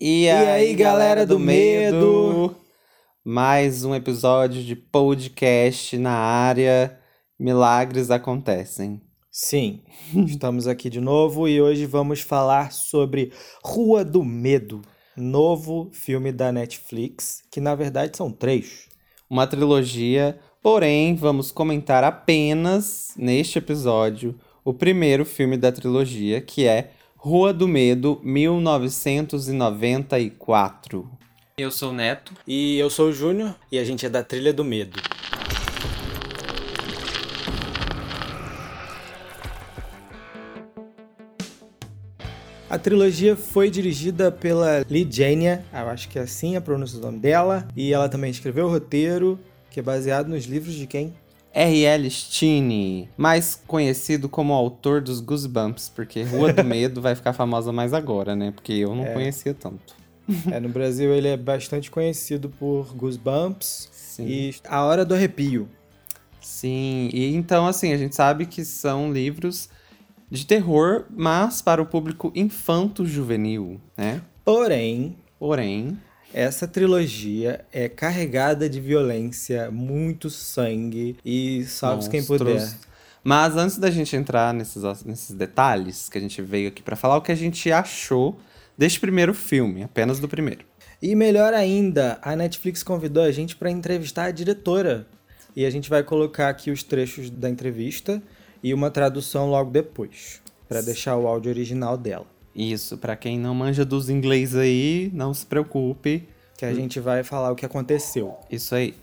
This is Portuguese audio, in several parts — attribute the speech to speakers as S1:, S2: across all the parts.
S1: E,
S2: E aí, galera do medo?
S1: Mais um episódio de podcast na área. Milagres acontecem.
S2: Sim, estamos aqui de novo e hoje vamos falar sobre Rua do Medo, novo filme da Netflix, que na verdade são três.
S1: Uma trilogia, porém, vamos comentar apenas neste episódio o primeiro filme da trilogia, que é Rua do Medo 1994. Eu sou o Neto.
S2: E eu sou o Júnior e a gente é da Trilha do Medo. A trilogia foi dirigida pela Lee Jania, eu acho que é assim a pronúncia do nome dela, e ela também escreveu o roteiro, que é baseado nos livros de quem?
S1: R.L. Stine, mais conhecido como autor dos Goosebumps, porque Rua do Medo vai ficar famosa mais agora, né? Porque eu não conhecia tanto.
S2: É, no Brasil ele é bastante conhecido por Goosebumps
S1: Sim.
S2: e A Hora do Arrepio.
S1: Sim, e então assim, a gente sabe que são livros de terror, mas para o público infanto-juvenil, né?
S2: Porém,
S1: Porém,
S2: essa trilogia é carregada de violência, muito sangue e salve quem puder.
S1: Mas antes da gente entrar nesses, nesses detalhes que a gente veio aqui para falar, o que a gente achou deste primeiro filme, apenas do primeiro.
S2: E melhor ainda, a Netflix convidou a gente para entrevistar a diretora. E a gente vai colocar aqui os trechos da entrevista e uma tradução logo depois, para deixar o áudio original dela.
S1: Isso, para quem não manja dos inglês aí, não se preocupe,
S2: Que a gente vai falar o que aconteceu.
S1: Isso aí.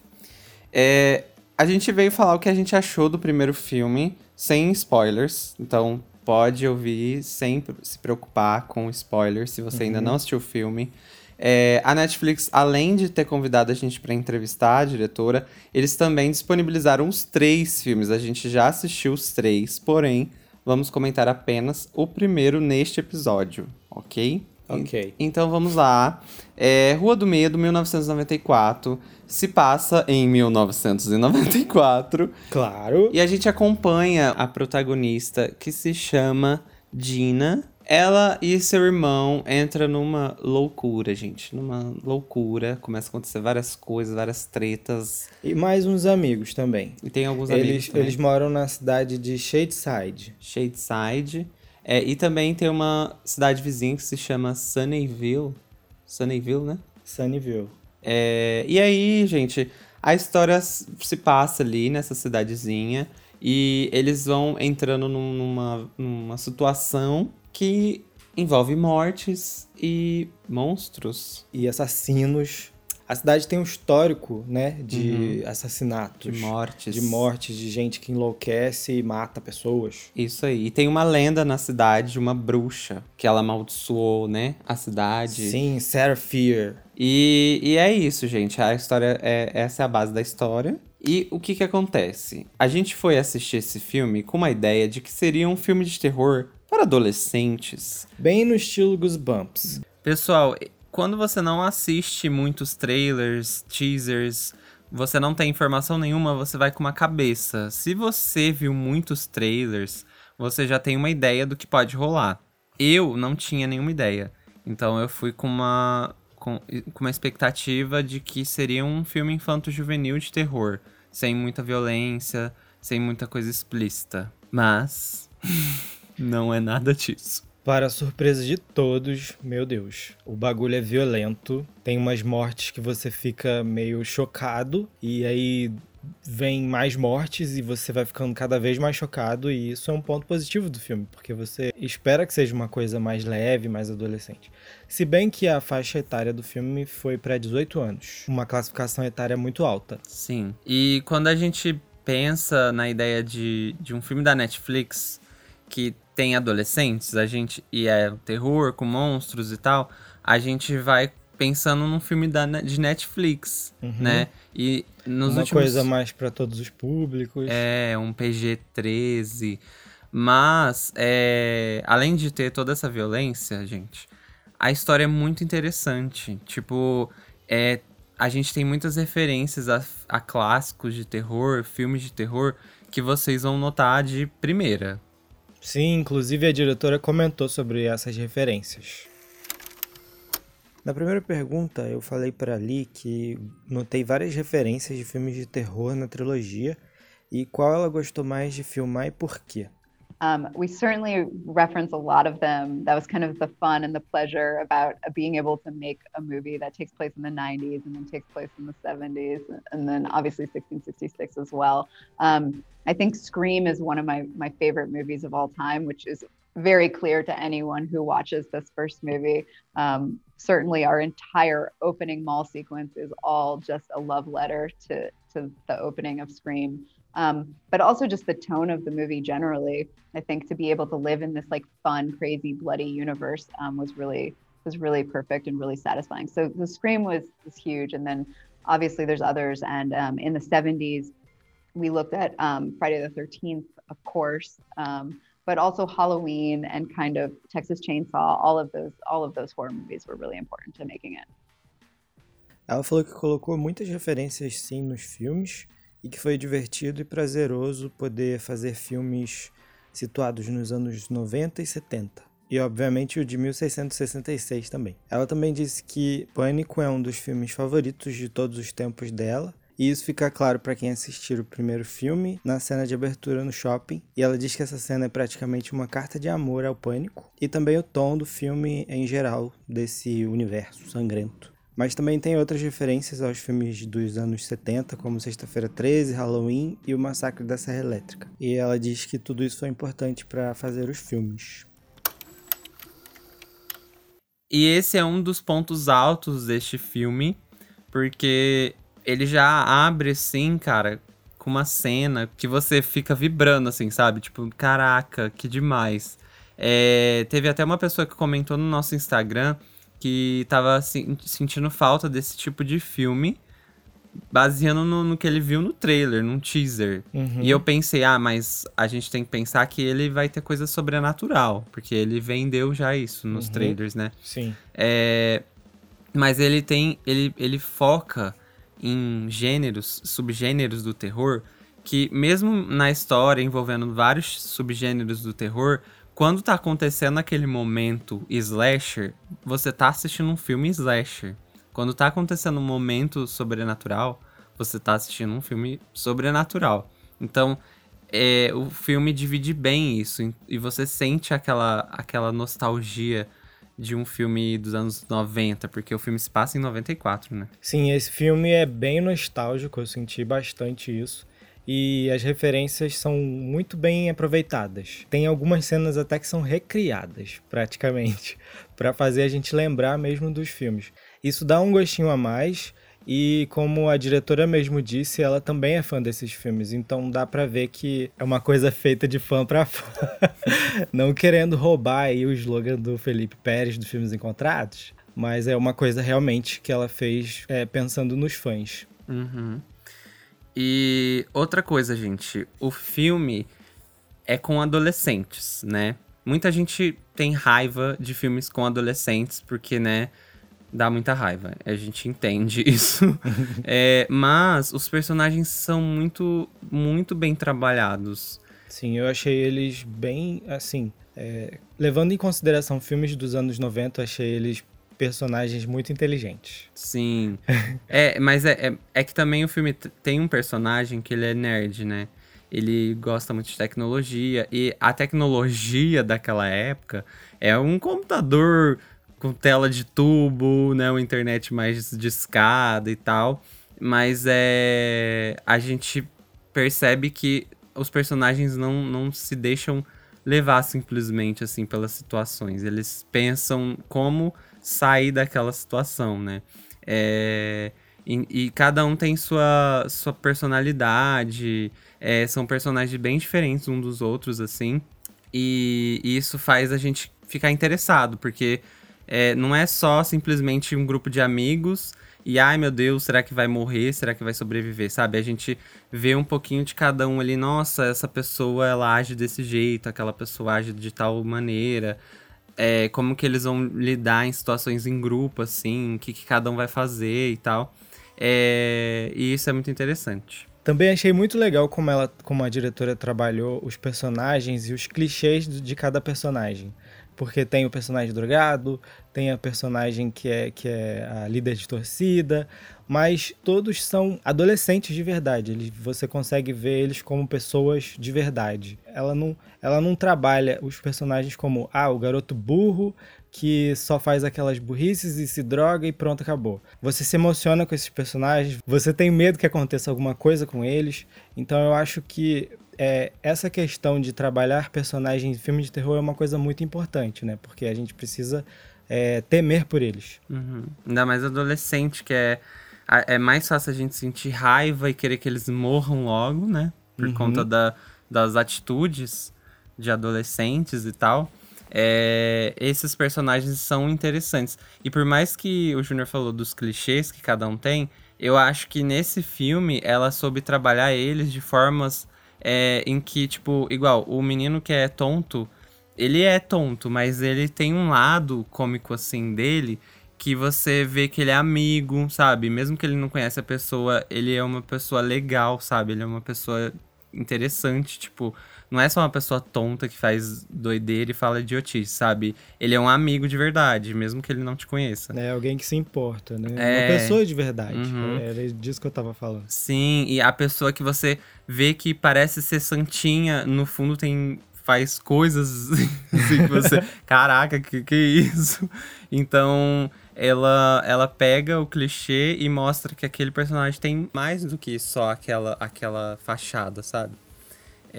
S1: É, a gente veio falar o que a gente achou do primeiro filme, sem spoilers. Então, pode ouvir sem se preocupar com spoilers, se você ainda não assistiu o filme. É, a Netflix, além de ter convidado a gente para entrevistar a diretora, eles também disponibilizaram os três filmes. A gente já assistiu os três, porém, vamos comentar apenas o primeiro neste episódio, ok?
S2: Ok.
S1: Então vamos lá. É, Rua do Medo, 1994. Se passa em 1994.
S2: Claro.
S1: E a gente acompanha a protagonista que se chama Dina. Ela e seu irmão entram numa loucura, gente. Numa loucura. Começa a acontecer várias coisas, várias tretas.
S2: E mais uns amigos também.
S1: E tem alguns amigos
S2: Eles,
S1: também.
S2: eles moram na cidade de Shadeside.
S1: Shadeside. É, e também tem uma cidade vizinha que se chama Sunnyville. Sunnyville, né?
S2: Sunnyville.
S1: É, e aí, gente, a história se passa ali nessa cidadezinha e eles vão entrando num- numa, numa situação que envolve mortes e monstros.
S2: E assassinos. A cidade tem um histórico, né, de assassinatos.
S1: Uhum. De mortes.
S2: De mortes, de gente que enlouquece e mata pessoas.
S1: Isso aí. E tem uma lenda na cidade de uma bruxa que ela amaldiçoou, né? A cidade.
S2: Sim, Sarah Fear.
S1: E, e é isso, gente. A história é essa é a base da história. E o que que acontece? A gente foi assistir esse filme com uma ideia de que seria um filme de terror para adolescentes.
S2: Bem no estilo Goosebumps.
S1: Pessoal, quando você não assiste muitos trailers, teasers, você não tem informação nenhuma, você vai com uma cabeça. Se você viu muitos trailers, você já tem uma ideia do que pode rolar. Eu não tinha nenhuma ideia. Então eu fui com uma com, com uma expectativa de que seria um filme infanto-juvenil de terror, sem muita violência, sem muita coisa explícita. Mas não é nada disso.
S2: Para a surpresa de todos, meu Deus, o bagulho é violento. Tem umas mortes que você fica meio chocado, e aí vem mais mortes e você vai ficando cada vez mais chocado, e isso é um ponto positivo do filme, porque você espera que seja uma coisa mais leve, mais adolescente. Se bem que a faixa etária do filme foi para 18 anos, uma classificação etária muito alta.
S1: Sim. E quando a gente pensa na ideia de, de um filme da Netflix que tem adolescentes, a gente e é terror com monstros e tal, a gente vai pensando num filme da, de Netflix, né? E nos
S2: uma
S1: últimos
S2: coisa mais para todos os públicos.
S1: é um PG-13, mas é, além de ter toda essa violência, gente, a história é muito interessante. Tipo, é, a gente tem muitas referências a, a clássicos de terror, filmes de terror, que vocês vão notar de primeira.
S2: Sim, inclusive a diretora comentou sobre essas referências. Na primeira pergunta, eu falei para ali que notei várias referências de filmes de terror na trilogia e qual ela gostou mais de filmar e por quê.
S3: Um, we certainly reference a lot of them. That was kind of the fun and the pleasure about being able to make a movie that takes place in the 90s and then takes place in the 70s, and then obviously 1666 as well. Um, I think Scream is one of my, my favorite movies of all time, which is very clear to anyone who watches this first movie. Um, certainly, our entire opening mall sequence is all just a love letter to, to the opening of Scream um, but also just the tone of the movie generally. I think to be able to live in this like fun, crazy, bloody universe um, was really was really perfect and really satisfying. So the Scream was was huge, and then obviously there's others. And um, in the 70s, we looked at um, Friday the 13th, of course, um, but also Halloween and kind of Texas Chainsaw. All of those all of those horror movies were really important to making it.
S2: Ela falou que colocou muitas referências sim nos filmes e que foi divertido e prazeroso poder fazer filmes situados nos anos 90 e 70. E obviamente o de 1666 também. Ela também disse que Pânico é um dos filmes favoritos de todos os tempos dela, e isso fica claro para quem assistir o primeiro filme na cena de abertura no shopping. E ela diz que essa cena é praticamente uma carta de amor ao pânico e também o tom do filme em geral desse universo sangrento. Mas também tem outras referências aos filmes dos anos 70, como Sexta-feira 13, Halloween e O Massacre da Serra Elétrica. E ela diz que tudo isso foi importante para fazer os filmes.
S1: E esse é um dos pontos altos deste filme, porque ele já abre assim, cara, com uma cena que você fica vibrando, assim, sabe? Tipo, caraca, que demais. É, teve até uma pessoa que comentou no nosso Instagram que tava sentindo falta desse tipo de filme, baseando no, no, que ele viu no trailer, num teaser. Uhum. E eu pensei, ah, mas a gente tem que pensar que ele vai ter coisa sobrenatural, porque ele vendeu já isso nos uhum. trailers, né?
S2: Sim.
S1: É, mas ele tem. Ele, ele foca em gêneros, subgêneros do terror, que mesmo na história envolvendo vários subgêneros do terror, quando tá acontecendo aquele momento slasher, você tá assistindo um filme slasher. Quando tá acontecendo um momento sobrenatural, você tá assistindo um filme sobrenatural. Então, é, o filme divide bem isso e você sente aquela, aquela nostalgia de um filme dos anos 90, porque o filme se passa em 94, né?
S2: Sim, esse filme é bem nostálgico, eu senti bastante isso e as referências são muito bem aproveitadas. Tem algumas cenas até que são recriadas, praticamente, para fazer a gente lembrar mesmo dos filmes. Isso dá um gostinho a mais e como a diretora mesmo disse, ela também é fã desses filmes, então dá para ver que é uma coisa feita de fã para fã. Não querendo roubar aí o slogan do Felipe Pérez do Filmes Encontrados, mas é uma coisa realmente que ela fez é, pensando nos fãs.
S1: Uhum. E outra coisa, gente, o filme é com adolescentes, né? Muita gente tem raiva de filmes com adolescentes, porque, né, dá muita raiva. A gente entende isso. é, mas os personagens são muito, muito bem trabalhados.
S2: Sim, eu achei eles bem, assim, é, levando em consideração filmes dos anos 90, achei eles personagens muito inteligentes.
S1: Sim. é, mas é, é, é, que também o filme tem um personagem que ele é nerd, né? Ele gosta muito de tecnologia. E a tecnologia daquela época é um computador com tela de tubo, né? Uma internet mais discada e tal. Mas é. A gente percebe que os personagens não, não se deixam levar simplesmente assim pelas situações. Eles pensam como sair daquela situação, né? É, e, e, cada um tem sua, sua personalidade, é, são personagens bem diferentes um dos outros, assim. E, e isso faz a gente ficar interessado, porque é, não é só simplesmente um grupo de amigos e ai meu Deus, será que vai morrer? Será que vai sobreviver? Sabe? A gente vê um pouquinho de cada um ali, nossa, essa pessoa ela age desse jeito, aquela pessoa age de tal maneira é, como que eles vão lidar em situações em grupo, assim, o que, que cada um vai fazer e tal. É, e isso é muito interessante.
S2: Também achei muito legal como, ela, como a diretora trabalhou os personagens e os clichês de cada personagem. Porque tem o personagem drogado, tem a personagem que é, que é a líder de torcida, mas todos são adolescentes de verdade. Eles, você consegue ver eles como pessoas de verdade. Ela não, ela não trabalha os personagens como ah, o garoto burro que só faz aquelas burrices e se droga e pronto, acabou. Você se emociona com esses personagens, você tem medo que aconteça alguma coisa com eles. Então eu acho que é, essa questão de trabalhar personagens em filme de terror é uma coisa muito importante, né? Porque a gente precisa é, temer por eles.
S1: Uhum. Ainda mais adolescente, que é, é mais fácil a gente sentir raiva e querer que eles morram logo, né? Por uhum. conta da, das atitudes de adolescentes e tal. É, esses personagens são interessantes. E por mais que o Júnior falou dos clichês que cada um tem, eu acho que nesse filme ela soube trabalhar eles de formas é, em que, tipo, igual, o menino que é tonto, ele é tonto, mas ele tem um lado cômico assim dele que você vê que ele é amigo, sabe? Mesmo que ele não conhece a pessoa, ele é uma pessoa legal, sabe? Ele é uma pessoa interessante, tipo, não é só uma pessoa tonta que faz doideira e fala idiotice, sabe? Ele é um amigo de verdade, mesmo que ele não te conheça.
S2: É alguém que se importa, né? É... Uma pessoa de verdade. Uhum. Era disso que eu tava falando.
S1: Sim, e a pessoa que você vê que parece ser santinha, no fundo tem faz coisas assim que você, caraca, que que é isso? Então, ela ela pega o clichê e mostra que aquele personagem tem mais do que só aquela aquela fachada, sabe?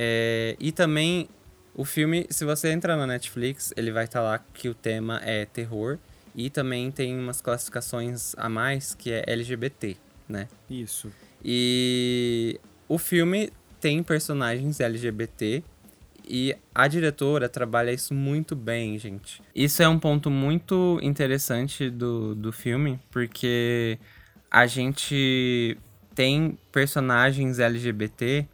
S1: É, e também o filme, se você entrar na Netflix, ele vai estar tá lá que o tema é terror. E também tem umas classificações a mais que é LGBT, né?
S2: Isso.
S1: E o filme tem personagens LGBT e a diretora trabalha isso muito bem, gente. Isso é um ponto muito interessante do, do filme, porque a gente tem personagens LGBT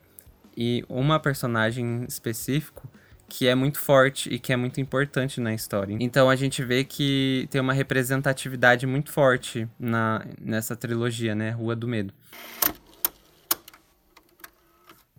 S1: e uma personagem específico que é muito forte e que é muito importante na história. Então a gente vê que tem uma representatividade muito forte na, nessa trilogia, né? Rua do Medo.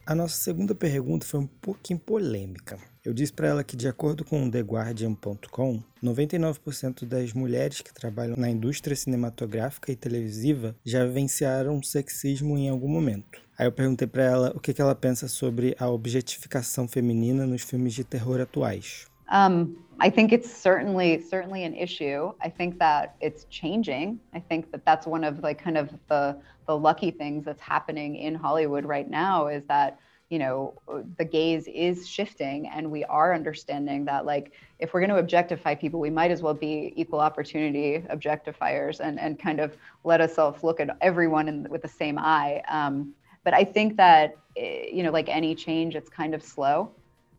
S2: A nossa segunda pergunta foi um pouquinho polêmica. Eu disse para ela que, de acordo com o TheGuardian.com, 99% das mulheres que trabalham na indústria cinematográfica e televisiva já vivenciaram sexismo em algum momento. Aí eu perguntei para ela o que, que ela pensa sobre a objetificação feminina nos filmes de terror atuais.
S3: Um, I think it's certainly certainly an issue. I think that it's changing. I think that that's one of like kind of the the lucky things that's happening in Hollywood right now is that you know the gaze is shifting and we are understanding that like if we're going to objectify people we might as well be equal opportunity objectifiers and and kind of let ourselves look at everyone in, with the same eye um, but I think that eh, you know, like any change, it's kind of slow.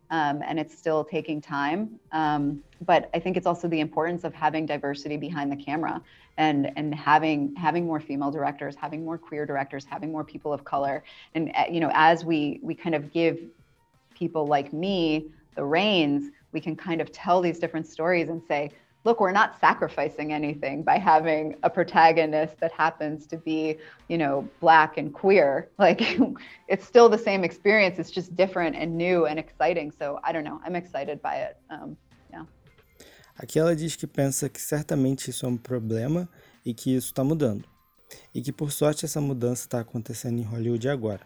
S3: Um, and it's still taking time. Um, but I think it's also the importance of having diversity behind the camera and and having having more female directors, having more queer directors, having more people of color. And uh, you know, as we we kind of give people like me the reins, we can kind of tell these different stories and say, look, we're not sacrificing anything by having a protagonist that happens to be, you know, black and queer. Like it's still the same experience. It's just different and new and exciting. So I don't know. I'm excited by it. Um, yeah.
S2: Aqui ela diz que pensa que certamente isso é um problema e que isso está mudando. E que por sorte essa mudança está acontecendo em Hollywood agora.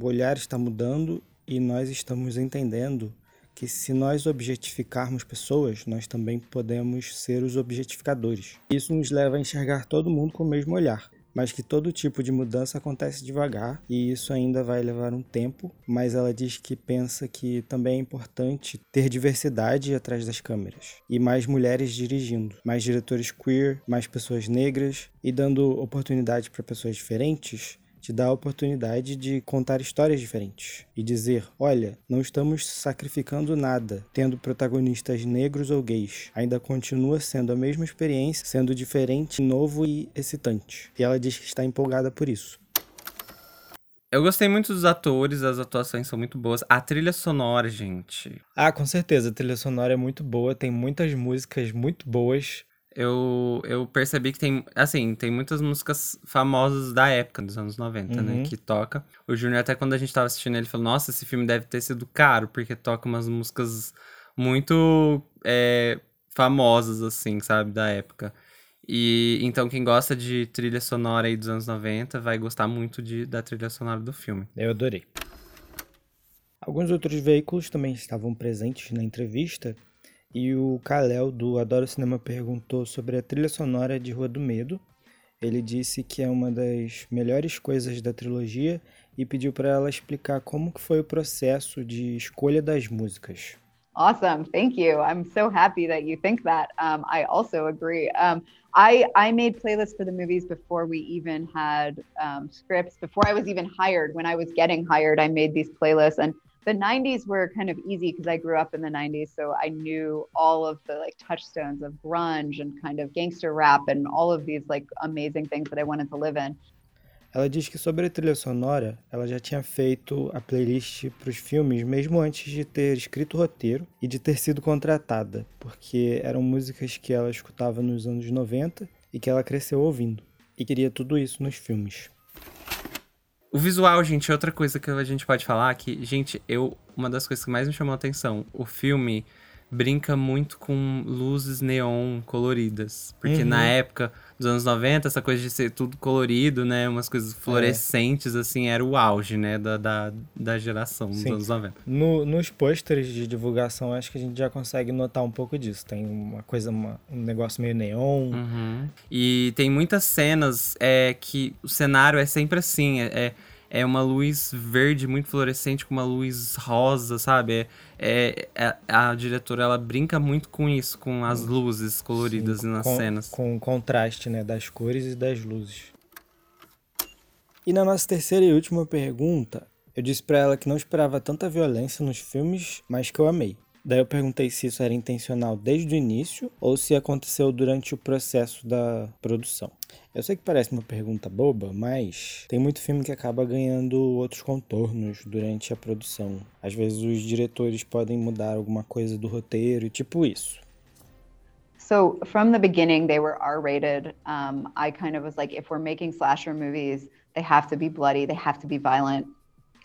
S2: O olhar está mudando e nós estamos entendendo que se nós objetificarmos pessoas, nós também podemos ser os objetificadores. Isso nos leva a enxergar todo mundo com o mesmo olhar, mas que todo tipo de mudança acontece devagar e isso ainda vai levar um tempo, mas ela diz que pensa que também é importante ter diversidade atrás das câmeras e mais mulheres dirigindo, mais diretores queer, mais pessoas negras e dando oportunidade para pessoas diferentes te dá a oportunidade de contar histórias diferentes e dizer: olha, não estamos sacrificando nada tendo protagonistas negros ou gays. Ainda continua sendo a mesma experiência, sendo diferente, novo e excitante. E ela diz que está empolgada por isso.
S1: Eu gostei muito dos atores, as atuações são muito boas. A trilha sonora, gente.
S2: Ah, com certeza, a trilha sonora é muito boa, tem muitas músicas muito boas
S1: eu, eu percebi que tem, assim, tem muitas músicas famosas da época, dos anos 90, né, uhum. né, que toca. O Júnior, até quando a gente tava assistindo, ele falou, nossa, esse filme deve ter sido caro, porque toca umas músicas muito é, famosas, assim, sabe, da época. E então quem gosta de trilha sonora aí dos anos 90 vai gostar muito de, da trilha sonora do filme.
S2: Eu adorei. Alguns outros veículos também estavam presentes na entrevista e o Kalel do Adoro Cinema perguntou sobre a trilha sonora de Rua do Medo. Ele disse que é uma das melhores coisas da trilogia e pediu para ela explicar como que foi o processo de escolha das músicas.
S3: Awesome. Thank you. I'm so happy that you think that. Um, I also agree. Um, I, I made playlists for the movies before we even had um, scripts, before I was even hired. When I was getting hired, I made these playlists. And the 90s were kind of easy because I grew up in the 90s. So I knew all of the like touchstones of grunge and kind of gangster rap and all of these like amazing things that I wanted to live in.
S2: Ela diz que sobre a trilha sonora, ela já tinha feito a playlist para os filmes mesmo antes de ter escrito o roteiro e de ter sido contratada, porque eram músicas que ela escutava nos anos 90 e que ela cresceu ouvindo, e queria tudo isso nos filmes.
S1: O visual, gente, é outra coisa que a gente pode falar que, gente, eu uma das coisas que mais me chamou a atenção, o filme brinca muito com luzes neon coloridas. Porque uhum. na época dos anos 90, essa coisa de ser tudo colorido, né? Umas coisas fluorescentes, é. assim, era o auge, né? Da, da, da geração dos Sim. anos 90.
S2: No, nos pôsteres de divulgação, acho que a gente já consegue notar um pouco disso. Tem uma coisa, uma, um negócio meio neon.
S1: Uhum. E tem muitas cenas é, que o cenário é sempre assim, é, é é uma luz verde muito fluorescente com uma luz rosa, sabe? É, é, é a diretora ela brinca muito com isso, com as luzes coloridas Sim, nas
S2: com,
S1: cenas.
S2: Com o contraste, né, das cores e das luzes. E na nossa terceira e última pergunta, eu disse para ela que não esperava tanta violência nos filmes, mas que eu amei. Daí eu perguntei se isso era intencional desde o início ou se aconteceu durante o processo da produção. Eu sei que parece uma pergunta boba, mas tem muito filme que acaba ganhando outros contornos durante a produção. Às vezes os diretores podem mudar alguma coisa do roteiro, tipo isso.
S3: So from the beginning, they were R-rated. Um, I kind of was like, if we're making slasher movies, they have to be bloody, they have to be violent.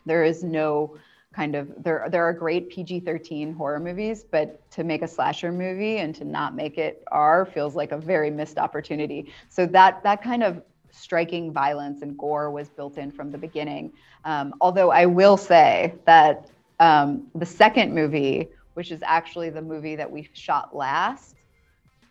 S3: There is no kind of there there are great PG-13 horror movies, but to make a slasher movie and to not make it R feels like a very missed opportunity. So that that kind of striking violence and gore was built in from the beginning. Um, although I will say that um, the second movie, which is actually the movie that we shot last,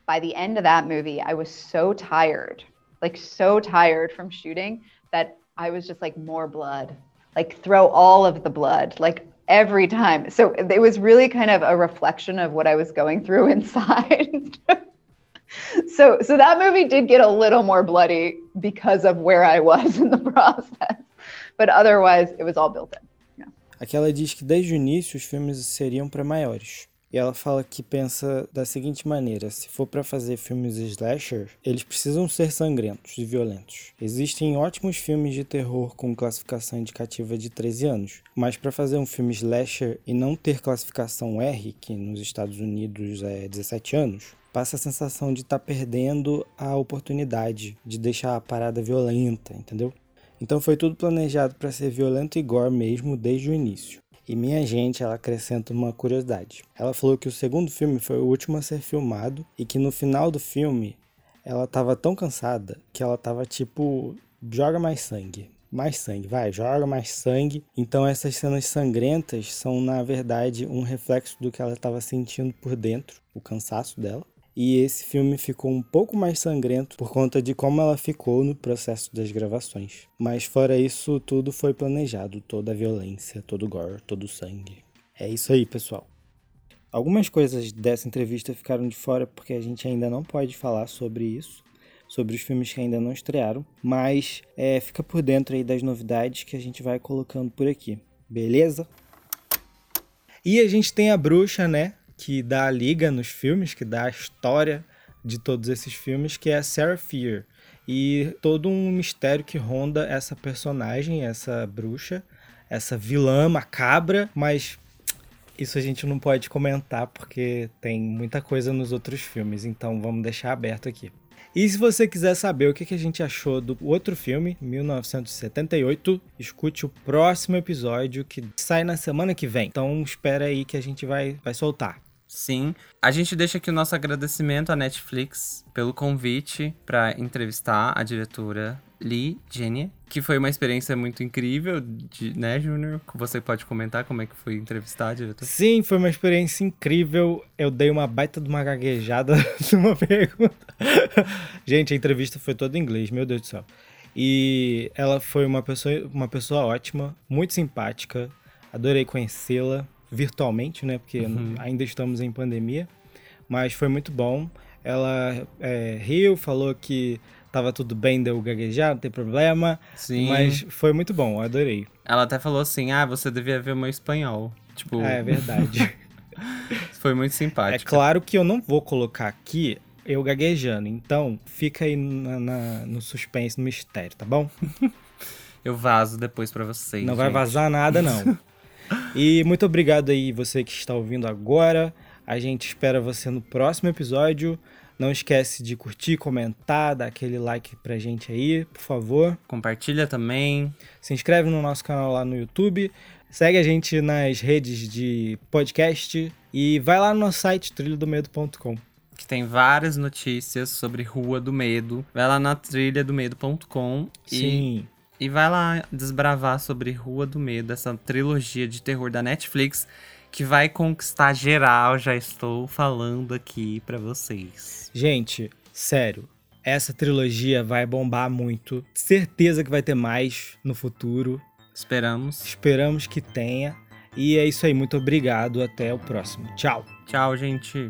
S3: by the end of that movie, I was so tired, like so tired from shooting that I was just like more blood, like throw all of the blood, like every time. So it was really kind of a reflection of what I was going through inside. so so that movie did get a little more bloody because of where I was in the process. But otherwise it was all built in. Yeah.
S2: Aqui ela diz que desde o início os filmes seriam para maiores. E ela fala que pensa da seguinte maneira: se for para fazer filmes slasher, eles precisam ser sangrentos e violentos. Existem ótimos filmes de terror com classificação indicativa de 13 anos, mas para fazer um filme slasher e não ter classificação R, que nos Estados Unidos é 17 anos, passa a sensação de estar tá perdendo a oportunidade de deixar a parada violenta, entendeu? Então foi tudo planejado para ser violento e gore mesmo desde o início. E minha gente, ela acrescenta uma curiosidade. Ela falou que o segundo filme foi o último a ser filmado e que no final do filme ela tava tão cansada que ela tava tipo, joga mais sangue. Mais sangue, vai, joga mais sangue. Então essas cenas sangrentas são, na verdade, um reflexo do que ela estava sentindo por dentro, o cansaço dela. E esse filme ficou um pouco mais sangrento por conta de como ela ficou no processo das gravações. Mas fora isso, tudo foi planejado, toda a violência, todo o gore, todo o sangue. É isso aí, pessoal. Algumas coisas dessa entrevista ficaram de fora porque a gente ainda não pode falar sobre isso, sobre os filmes que ainda não estrearam, mas é, fica por dentro aí das novidades que a gente vai colocando por aqui, beleza? E a gente tem a bruxa, né? Que dá a liga nos filmes, que dá a história de todos esses filmes, que é Sarah Fear. E todo um mistério que ronda essa personagem, essa bruxa, essa vilã macabra, mas isso a gente não pode comentar porque tem muita coisa nos outros filmes, então vamos deixar aberto aqui. E se você quiser saber o que a gente achou do outro filme, 1978, escute o próximo episódio que sai na semana que vem. Então espera aí que a gente vai, vai soltar.
S1: Sim. A gente deixa aqui o nosso agradecimento à Netflix pelo convite para entrevistar a diretora Lee Jenny, que foi uma experiência muito incrível, de, né, Júnior? Você pode comentar como é que foi entrevistar a diretora?
S2: Sim, foi uma experiência incrível. Eu dei uma baita de uma gaguejada numa pergunta. gente, a entrevista foi toda em inglês, meu Deus do céu. E ela foi uma pessoa, uma pessoa ótima, muito simpática. Adorei conhecê-la virtualmente, né? Porque uhum. ainda estamos em pandemia. Mas foi muito bom. Ela é, riu, falou que tava tudo bem, deu gaguejar, não tem problema. Sim. Mas foi muito bom, adorei.
S1: Ela até falou assim: ah, você devia ver o meu espanhol. Tipo.
S2: É, é verdade.
S1: foi muito simpático.
S2: É claro que eu não vou colocar aqui eu gaguejando. Então, fica aí na, na, no suspense, no mistério, tá bom?
S1: eu vazo depois para vocês.
S2: Não
S1: gente.
S2: vai vazar nada, não. e muito obrigado aí, você que está ouvindo agora. A gente espera você no próximo episódio. Não esquece de curtir, comentar, dar aquele like pra gente aí, por favor.
S1: Compartilha também.
S2: Se inscreve no nosso canal lá no YouTube. Segue a gente nas redes de podcast e vai lá no nosso site trilhodomedo.com
S1: que tem várias notícias sobre Rua do Medo. Vai lá na trilha do medo.com e, e vai lá desbravar sobre Rua do Medo, essa trilogia de terror da Netflix que vai conquistar geral, já estou falando aqui para vocês.
S2: Gente, sério, essa trilogia vai bombar muito. Certeza que vai ter mais no futuro.
S1: Esperamos.
S2: Esperamos que tenha. E é isso aí, muito obrigado. Até o próximo. Tchau.
S1: Tchau, gente.